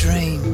dream.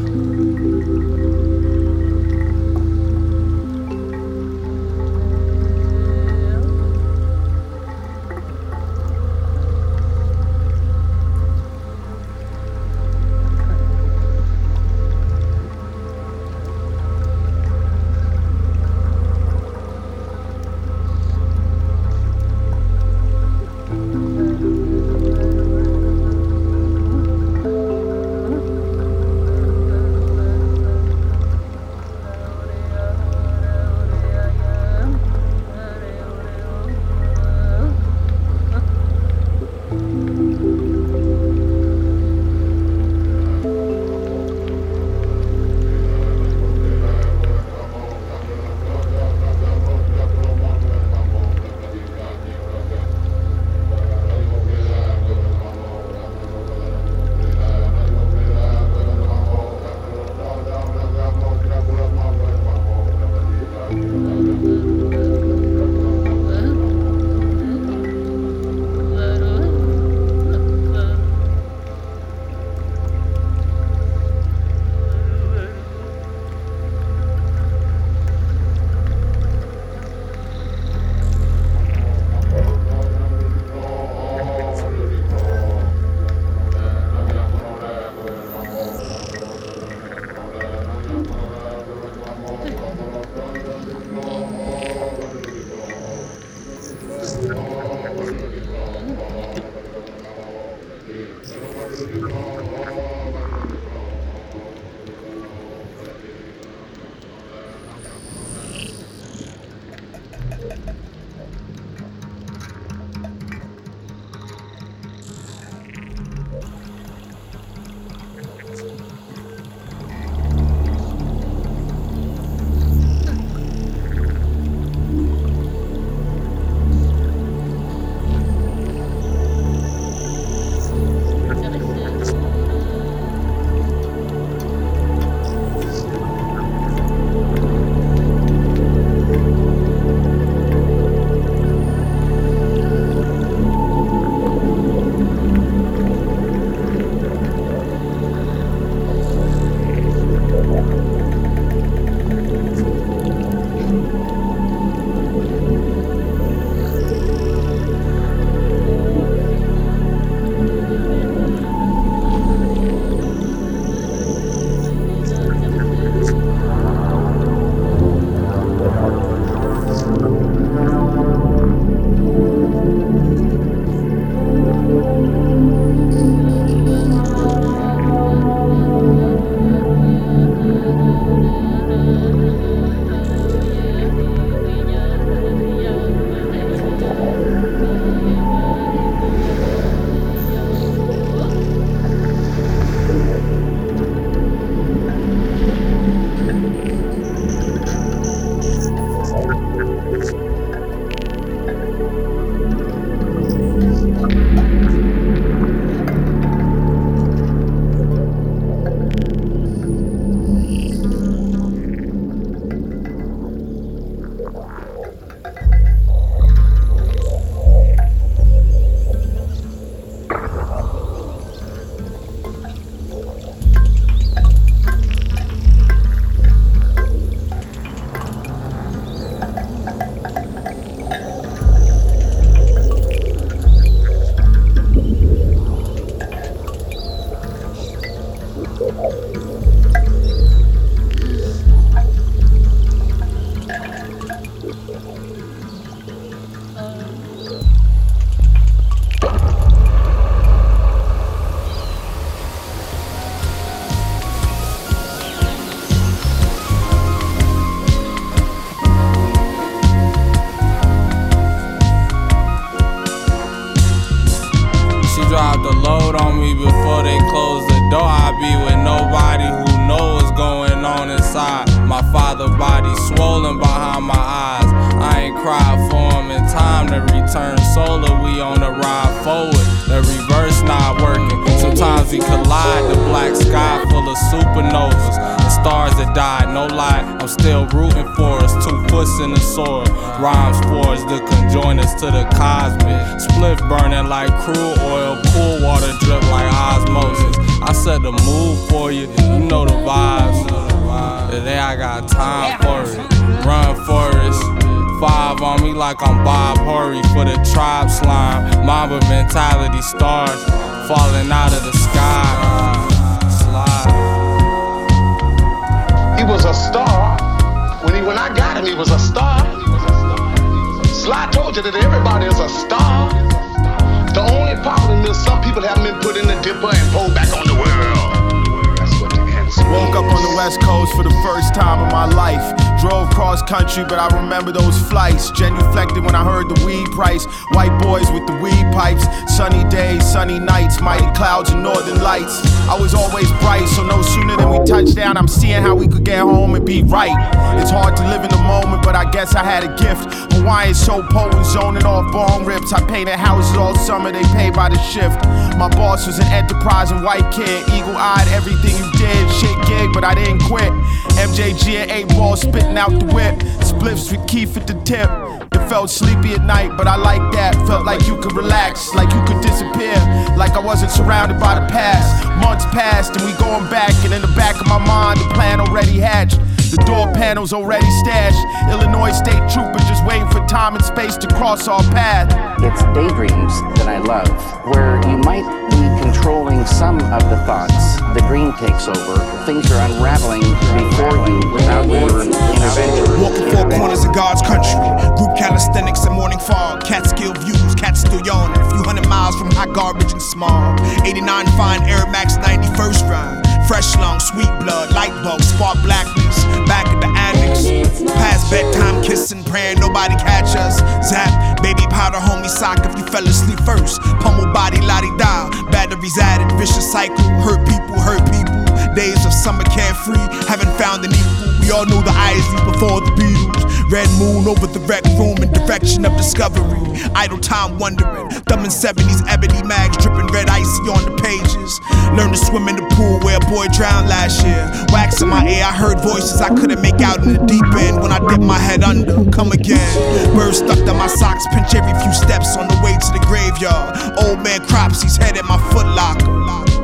On the ride forward. The reverse not working. Sometimes we collide. The black sky full of supernovas and stars that died. No lie, I'm still rooting for us. Two foot puss in the soil. Rhymes to conjoin us to the cosmic. Split burning like crude oil, pool water drip like osmosis. I set the mood for you, you know the vibes. Today I got time for it. Run Forest. Five on me like I'm Bob Hurry for the tribe slime. Mamba mentality stars falling out of the sky. Slide. He was a star. When he when I got him, he was a star. Sly told you that everybody is a star. The only problem is some people haven't been put in the dipper and pulled back on the world. Woke up on the west coast for the first time in my life. Drove cross country, but I remember those flights. Genuflected when I heard the weed price. White boys with the weed pipes. Sunny days, sunny nights, mighty clouds and northern lights. I was always bright, so no sooner than we touched down, I'm seeing how we could get home and be right. It's hard to live in the moment, but I guess I had a gift. Hawaiian so potent, zoning off bong rips. I painted houses all summer, they pay by the shift. My boss was an enterprising white kid, eagle eyed, everything you did. Shit gig, but I didn't quit. MJG and 8 ball spitting out the whip. Spliffs with Keith at the tip. It felt sleepy at night, but I like that. Felt like you could relax, like you could disappear. Like I wasn't surrounded by the past. Months passed and we going back, and in the back of my mind, the plan already hatched. The door panels already stashed. Illinois state trooper just waiting for time and space to cross our path. It's daydreams that I love, where you might be controlling some of the thoughts. The green takes over. Things are unraveling before you without your intervention. Walking four corners of God's country. Group calisthenics and morning fog. Catskill views, cats still yawning. A few hundred miles from hot garbage and smog. 89 fine Air Max 91st ride. Fresh lung, sweet blood, light bulbs, spark blackness. Back at the annex. Past bedtime kissing, praying nobody catch us. Zap, baby powder, homie sock if you fell asleep first. Pummel body, lottie da. Batteries added, vicious cycle. Hurt people, hurt people. Days of summer carefree, haven't found an equal. We all knew the Isleys before the Beatles. Red moon over the rec room in direction of discovery. Idle time wondering. Thumbing 70s ebony mags dripping red icy on the pages. Learned to swim in the pool where a boy drowned last year. Wax in my ear, I heard voices I couldn't make out in the deep end. When I dipped my head under, come again. Birds stuck to my socks, pinch every few steps on the way to the graveyard. Old man crops, he's head at my foot locker.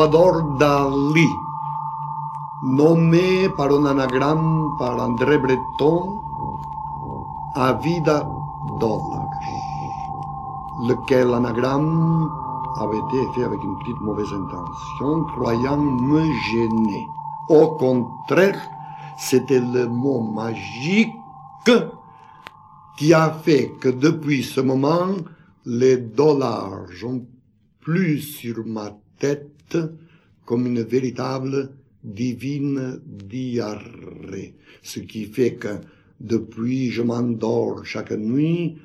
Salvador Dali, nommé par un anagramme par André Breton à vida dollar, lequel anagramme avait été fait avec une petite mauvaise intention, croyant me gêner. Au contraire, c'était le mot magique qui a fait que depuis ce moment, les dollars ont plus sur ma tête comme une véritable divine diarrhée. Ce qui fait que depuis je m'endors chaque nuit,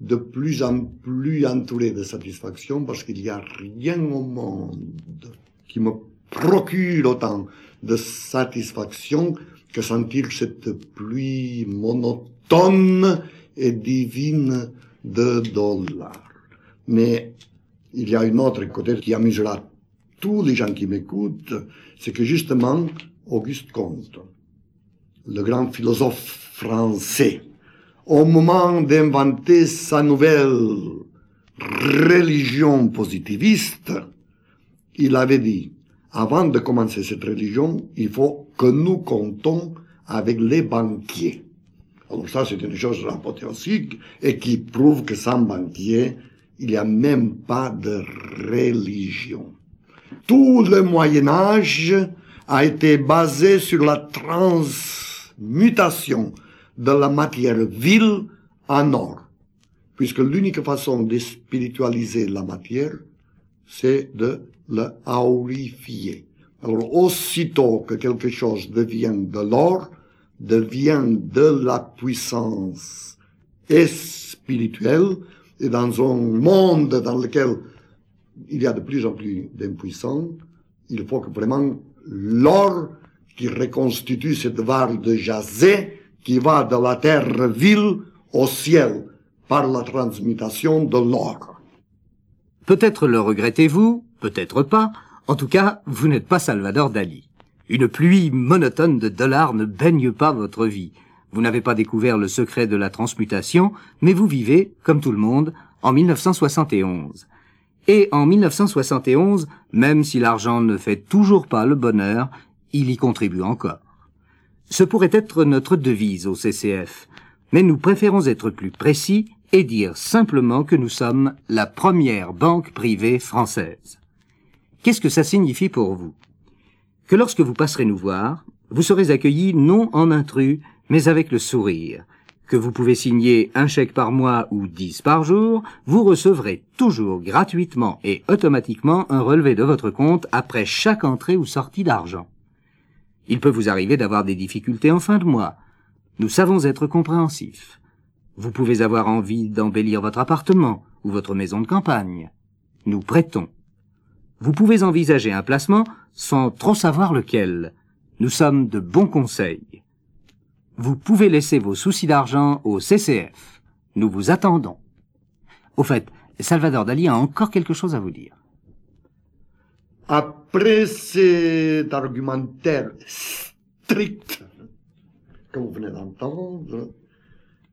de plus en plus entouré de satisfaction parce qu'il n'y a rien au monde qui me procure autant de satisfaction que sentir cette pluie monotone et divine de dollars. Mais il y a une autre côté qui amusera tous les gens qui m'écoutent, c'est que justement, Auguste Comte, le grand philosophe français, au moment d'inventer sa nouvelle religion positiviste, il avait dit, avant de commencer cette religion, il faut que nous comptons avec les banquiers. Alors ça, c'est une chose apothéosique et qui prouve que sans banquier, il n'y a même pas de religion. Tout le Moyen Âge a été basé sur la transmutation de la matière vile en or, puisque l'unique façon de spiritualiser la matière, c'est de la aurifier. Alors, aussitôt que quelque chose devient de l'or, devient de la puissance spirituelle, et dans un monde dans lequel il y a de plus en plus d'impuissants, il faut que vraiment l'or qui reconstitue cette vague de jazé qui va de la terre ville au ciel par la transmutation de l'or. Peut-être le regrettez-vous, peut-être pas. En tout cas, vous n'êtes pas Salvador Dali. Une pluie monotone de dollars ne baigne pas votre vie. Vous n'avez pas découvert le secret de la transmutation, mais vous vivez, comme tout le monde, en 1971. Et en 1971, même si l'argent ne fait toujours pas le bonheur, il y contribue encore. Ce pourrait être notre devise au CCF, mais nous préférons être plus précis et dire simplement que nous sommes la première banque privée française. Qu'est-ce que ça signifie pour vous? Que lorsque vous passerez nous voir, vous serez accueillis non en intrus, mais avec le sourire. Que vous pouvez signer un chèque par mois ou dix par jour, vous recevrez toujours gratuitement et automatiquement un relevé de votre compte après chaque entrée ou sortie d'argent. Il peut vous arriver d'avoir des difficultés en fin de mois. Nous savons être compréhensifs. Vous pouvez avoir envie d'embellir votre appartement ou votre maison de campagne. Nous prêtons. Vous pouvez envisager un placement sans trop savoir lequel. Nous sommes de bons conseils. Vous pouvez laisser vos soucis d'argent au CCF. Nous vous attendons. Au fait, Salvador Dali a encore quelque chose à vous dire. Après cet argumentaire strict que vous venez d'entendre,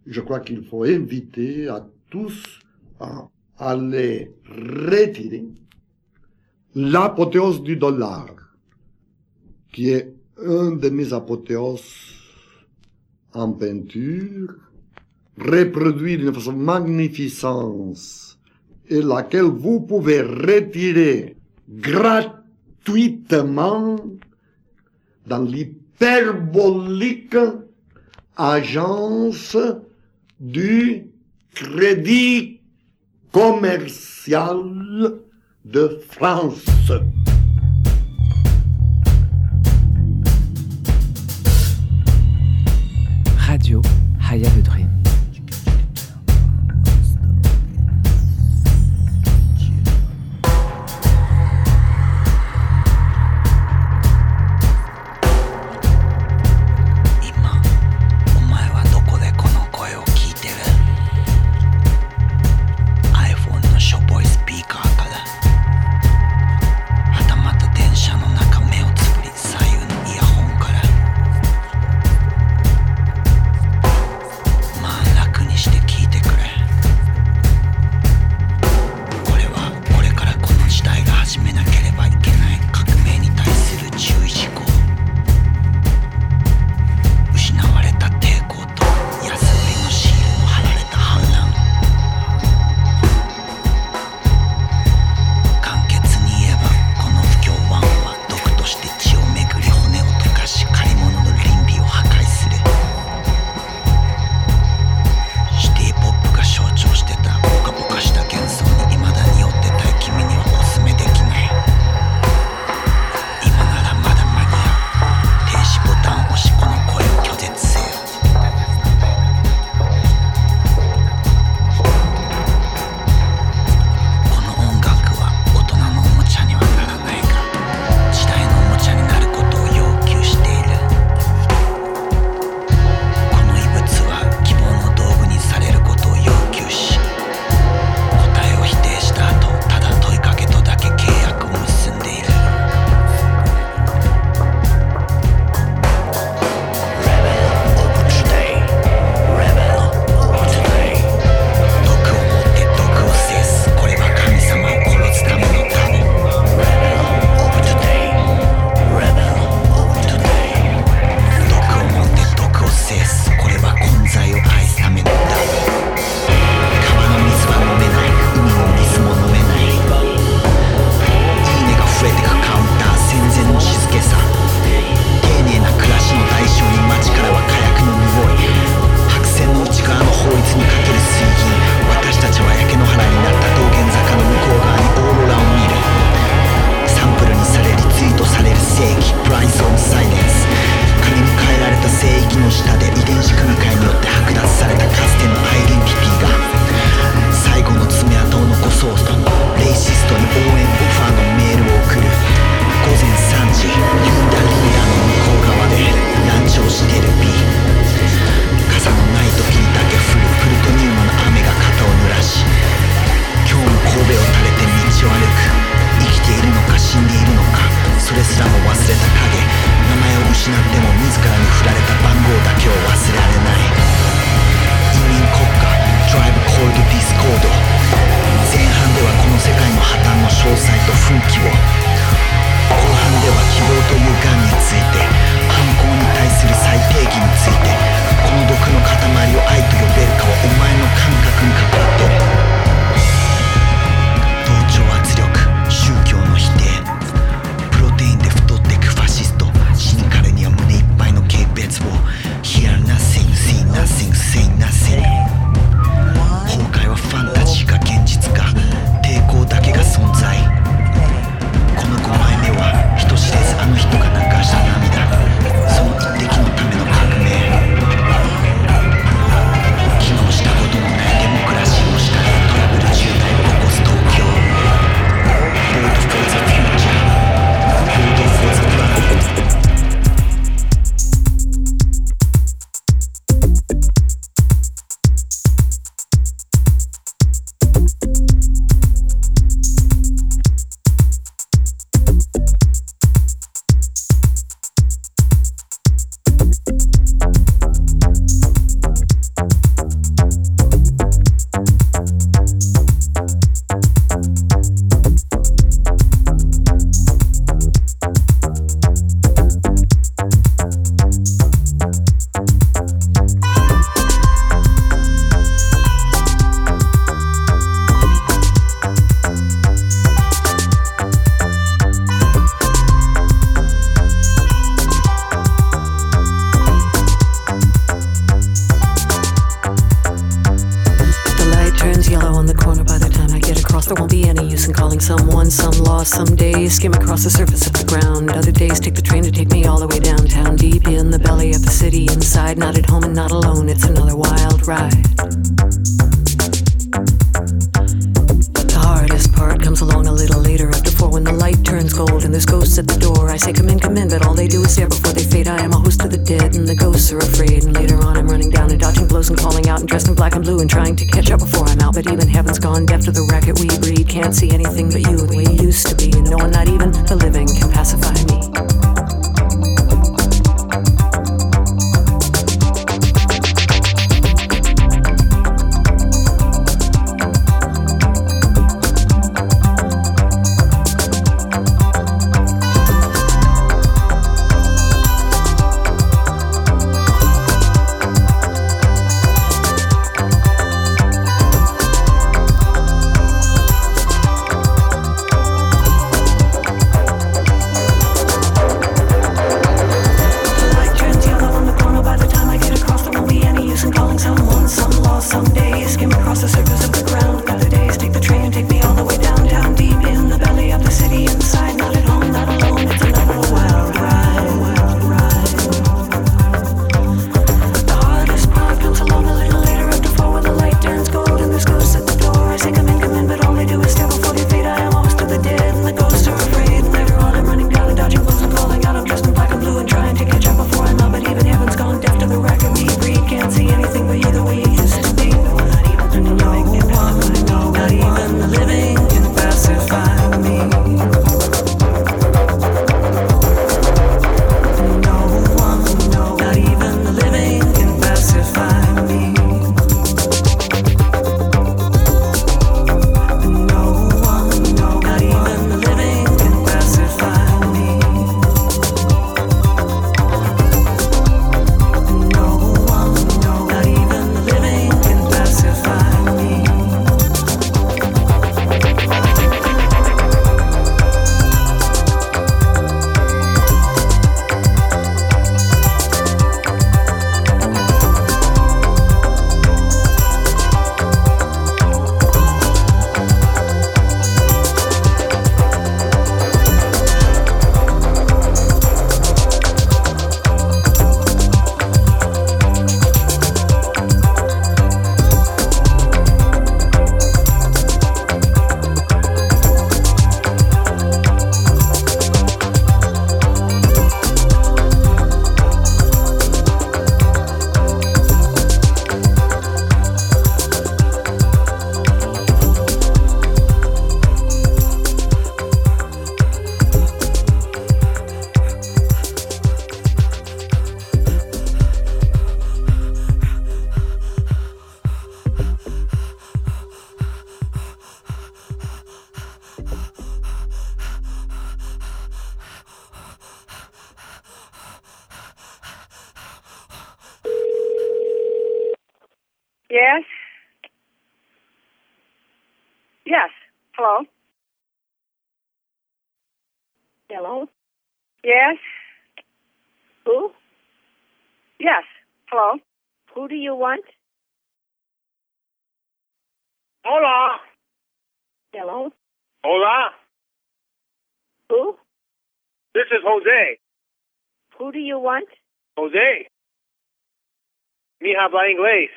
je crois qu'il faut inviter à tous à aller retirer l'apothéose du dollar, qui est un de mes apothéoses en peinture, reproduit d'une façon magnificence, et laquelle vous pouvez retirer gratuitement dans l'hyperbolique agence du crédit commercial de France. Haya de Dream. Yes. Who? Yes. Hello. Who do you want? Hola. Hello. Hola. Who? This is Jose. Who do you want? Jose. Me habla inglés.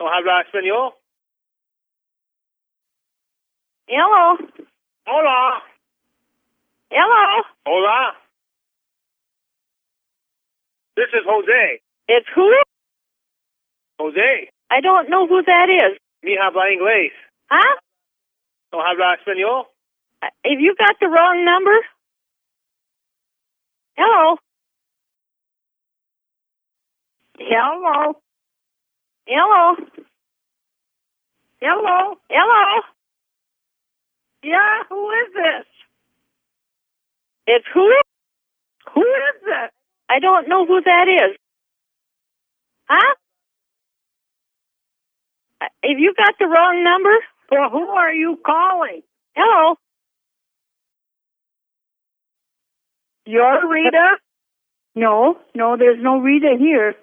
No habla español. Hello. Hola. Hello. Hola. This is Jose. It's who? Jose. I don't know who that is. Me habla inglés. Huh? No habla español. Uh, Have you got the wrong number? Hello. Hello. Hello. Hello. Hello. Yeah, who is this? It's who? Who is that? I don't know who that is. Huh? Have you got the wrong number? Well, who are you calling? Hello. You're Rita? No, no, there's no Rita here.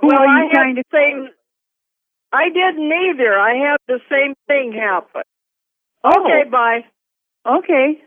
Who well, are you I trying to say? I didn't either. I had the same thing happen. Okay, oh. bye. Okay.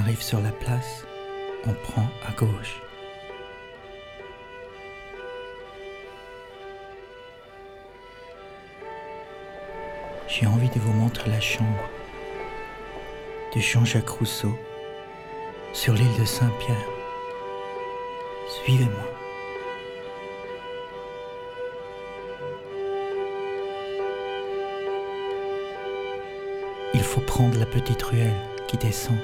Arrive sur la place, on prend à gauche. J'ai envie de vous montrer la chambre de Jean-Jacques Rousseau sur l'île de Saint-Pierre. Suivez-moi. Il faut prendre la petite ruelle qui descend,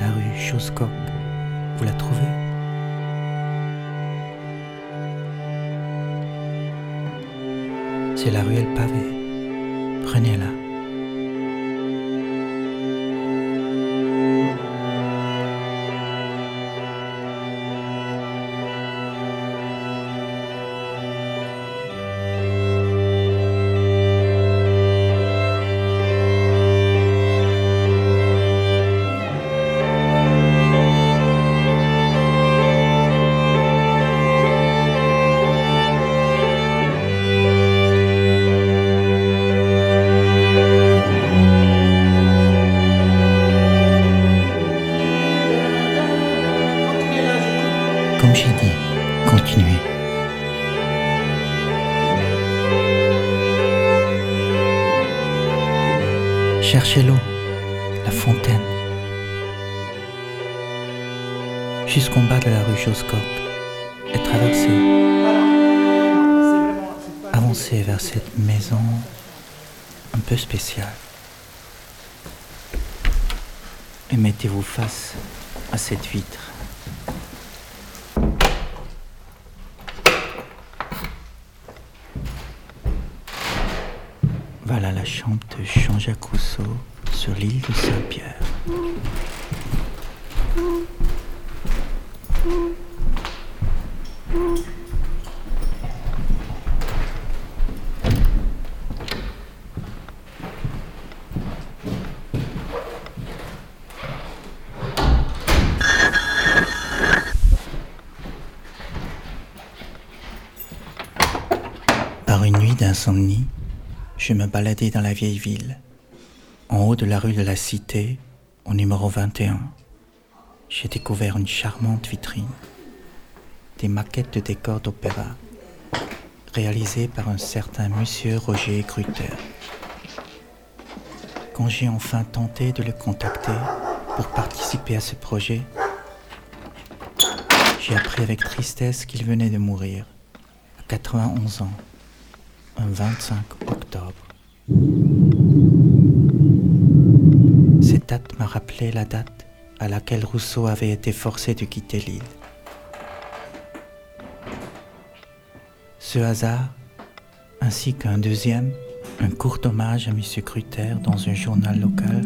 la rue Chausscoq. Vous la trouvez? C'est la ruelle pavée. Prenez-la. Sur l'île de Saint-Pierre. Par une nuit d'insomnie, je me baladais dans la vieille ville. En haut de la rue de la Cité, au numéro 21, j'ai découvert une charmante vitrine. Des maquettes de décors d'opéra, réalisées par un certain monsieur Roger Grutter. Quand j'ai enfin tenté de le contacter pour participer à ce projet, j'ai appris avec tristesse qu'il venait de mourir à 91 ans un 25 octobre. M'a rappelé la date à laquelle Rousseau avait été forcé de quitter l'île. Ce hasard, ainsi qu'un deuxième, un court hommage à M. Cruter dans un journal local,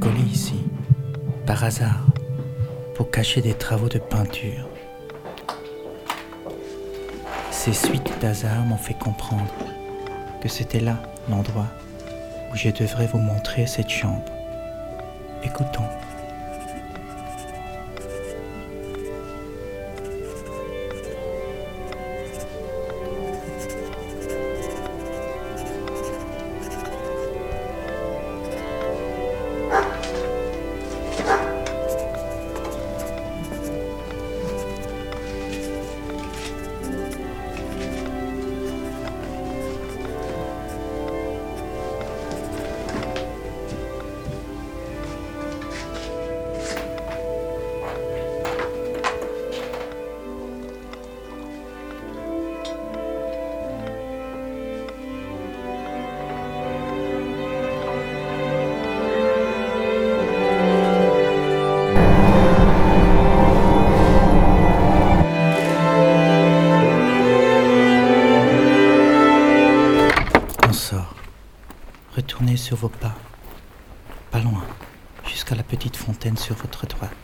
collé ici, par hasard, pour cacher des travaux de peinture. Ces suites d'hasard m'ont fait comprendre que c'était là l'endroit où je devrais vous montrer cette chambre. Écoutons. Sur vos pas. Pas loin. Jusqu'à la petite fontaine sur votre droite.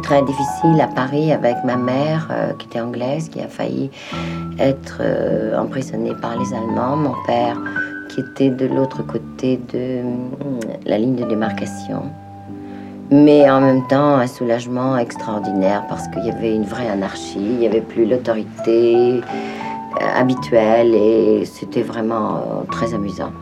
Très difficile à Paris avec ma mère euh, qui était anglaise, qui a failli être euh, emprisonnée par les Allemands, mon père qui était de l'autre côté de la ligne de démarcation. Mais en même temps, un soulagement extraordinaire parce qu'il y avait une vraie anarchie, il n'y avait plus l'autorité euh, habituelle et c'était vraiment très amusant.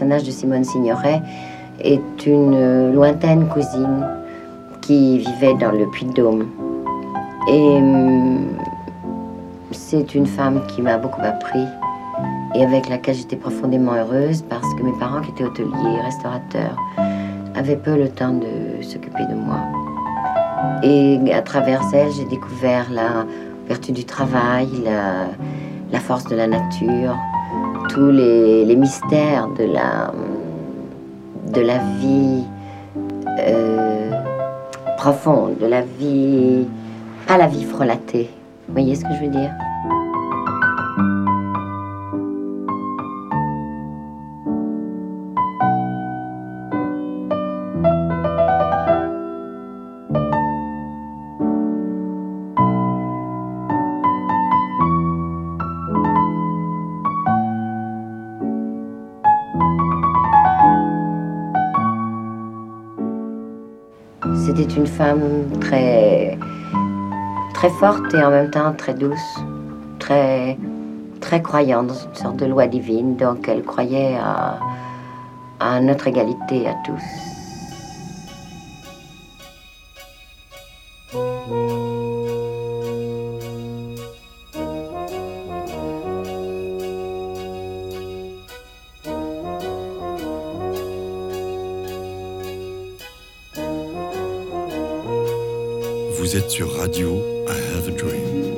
Personnage de Simone Signoret est une euh, lointaine cousine qui vivait dans le Puy-de-Dôme. Et hum, c'est une femme qui m'a beaucoup appris et avec laquelle j'étais profondément heureuse parce que mes parents qui étaient hôteliers, restaurateurs, avaient peu le temps de s'occuper de moi. Et à travers elle, j'ai découvert la vertu du travail, la, la force de la nature, tous les, mystères de la, de la vie euh, profonde, de la vie, pas la vie frelatée. Vous voyez ce que je veux dire? Une femme très, très forte et en même temps très douce, très, croyante dans une sorte de loi divine. Donc elle croyait à notre égalité à tous. Vous êtes sur Radio I Have a Dream.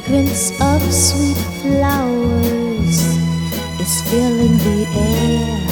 Fragrance of sweet flowers is filling the air.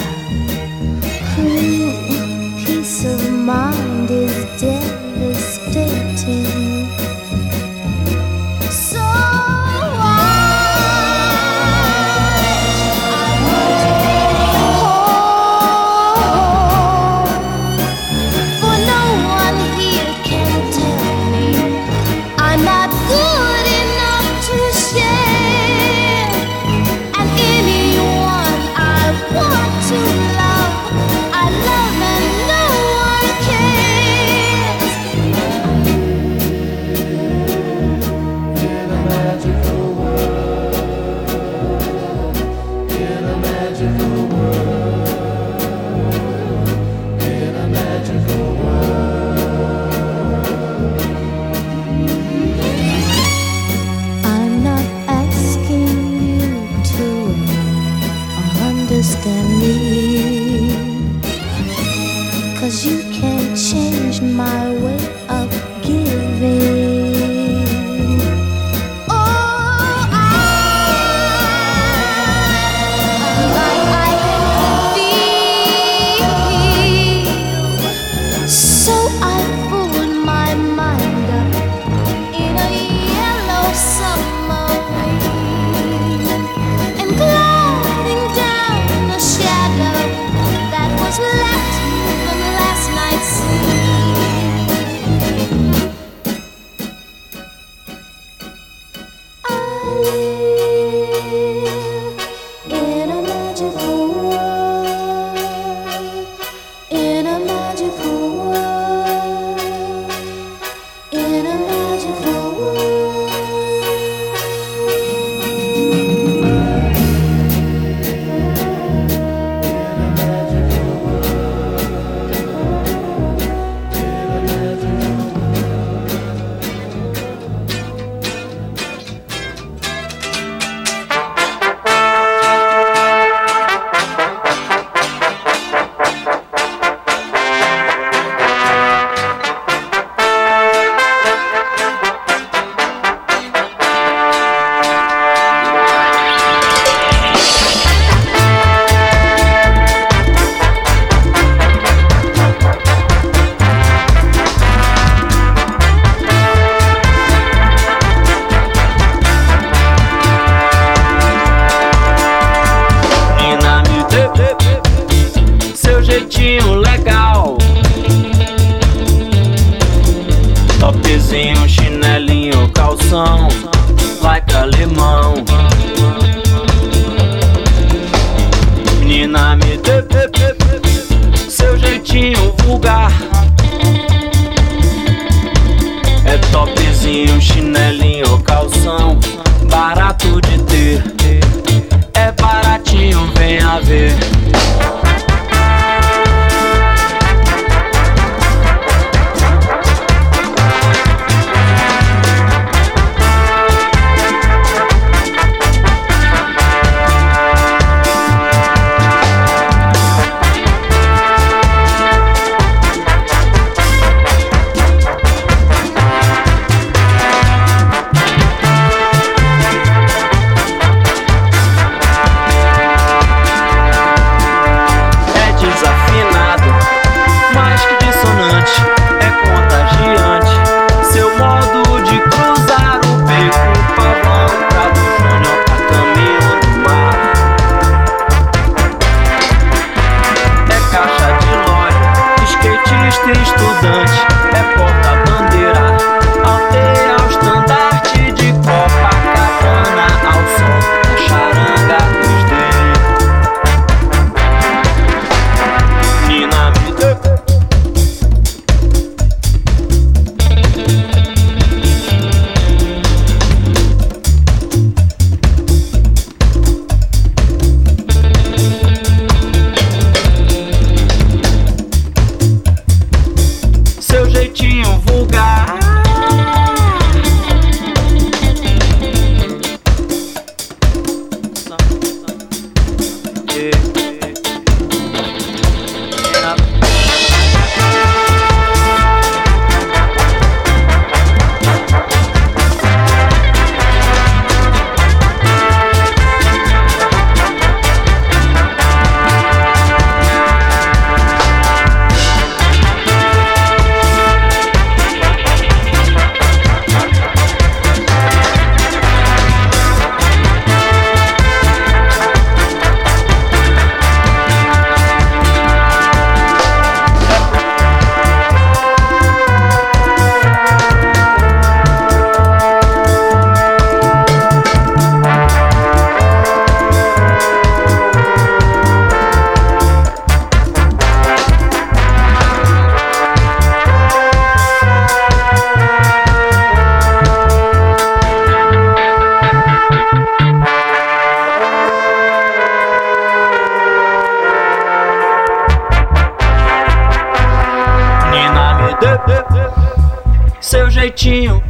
Seu jeitinho.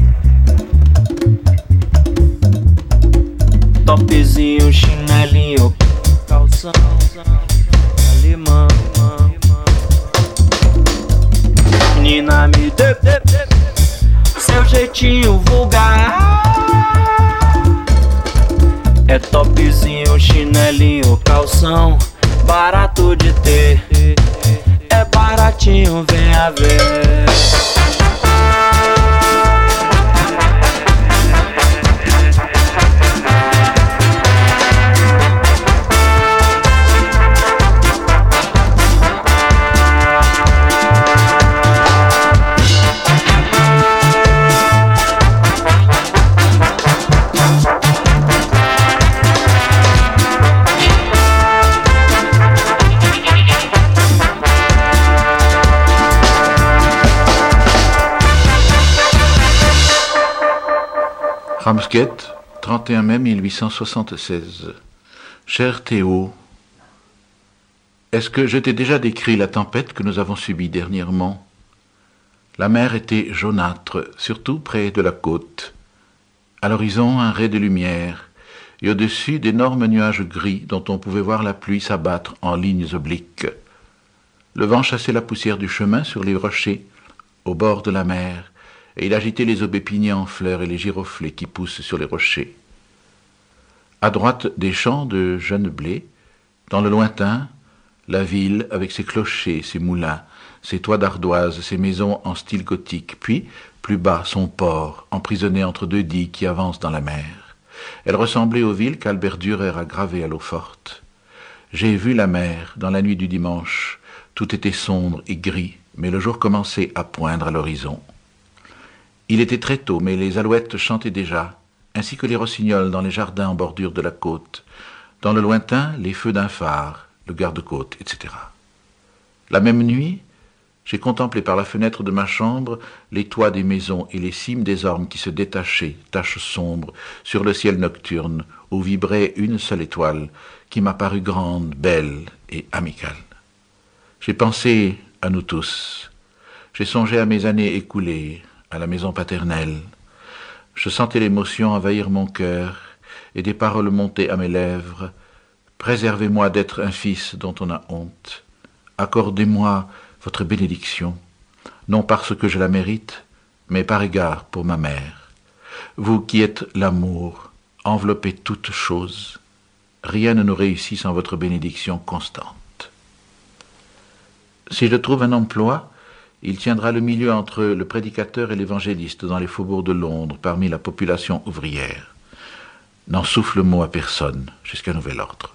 Topzinho, chinelinho, calção, alemão. Nina me dê seu jeitinho vulgar. É topzinho, chinelinho, calção, barato de ter pratinho, venha ver. Ramsgate, 31 mai 1876. Cher Théo, est-ce que je t'ai déjà décrit la tempête que nous avons subie dernièrement? La mer était jaunâtre, surtout près de la côte. À l'horizon, un ray de lumière, et au-dessus d'énormes nuages gris dont on pouvait voir la pluie s'abattre en lignes obliques. Le vent chassait la poussière du chemin sur les rochers, au bord de la mer, et il agitait les aubépiniers en fleurs et les giroflées qui poussent sur les rochers. À droite des champs de jeunes blés, dans le lointain, la ville avec ses clochers, ses moulins, ses toits d'ardoise, ses maisons en style gothique, puis, plus bas, son port, emprisonné entre deux digues qui avancent dans la mer. Elle ressemblait aux villes qu'Albert Dürer a gravées à l'eau forte. J'ai vu la mer dans la nuit du dimanche. Tout était sombre et gris, mais le jour commençait à poindre à l'horizon. Il était très tôt, mais les alouettes chantaient déjà, ainsi que les rossignols dans les jardins en bordure de la côte. Dans le lointain, les feux d'un phare, le garde-côte, etc. La même nuit, j'ai contemplé par la fenêtre de ma chambre les toits des maisons et les cimes des ormes qui se détachaient, taches sombres, sur le ciel nocturne, où vibrait une seule étoile, qui m'a paru grande, belle et amicale. J'ai pensé à nous tous. J'ai songé à mes années écoulées, à la maison paternelle. Je sentais l'émotion envahir mon cœur, et des paroles montaient à mes lèvres. Préservez-moi d'être un fils dont on a honte. Accordez-moi votre bénédiction, non parce que je la mérite, mais par égard pour ma mère. Vous qui êtes l'amour, enveloppez toutes choses. Rien ne nous réussit sans votre bénédiction constante. Si je trouve un emploi, il tiendra le milieu entre le prédicateur et l'évangéliste dans les faubourgs de Londres, parmi la population ouvrière. N'en souffle mot à personne jusqu'à nouvel ordre.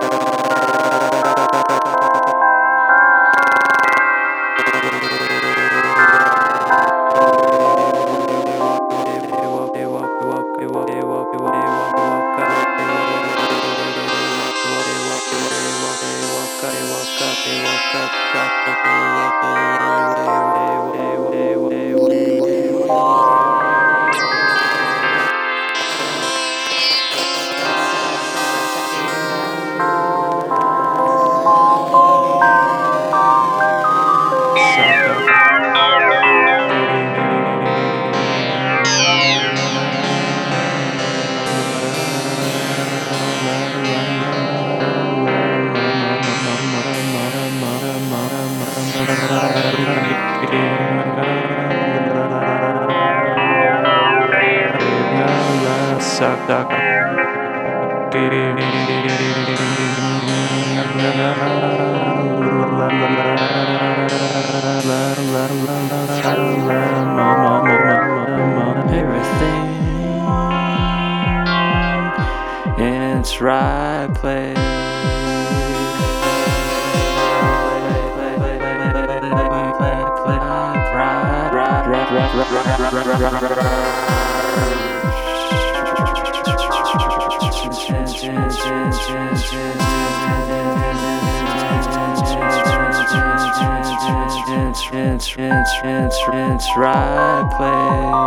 It's, it's, it's, it's right place.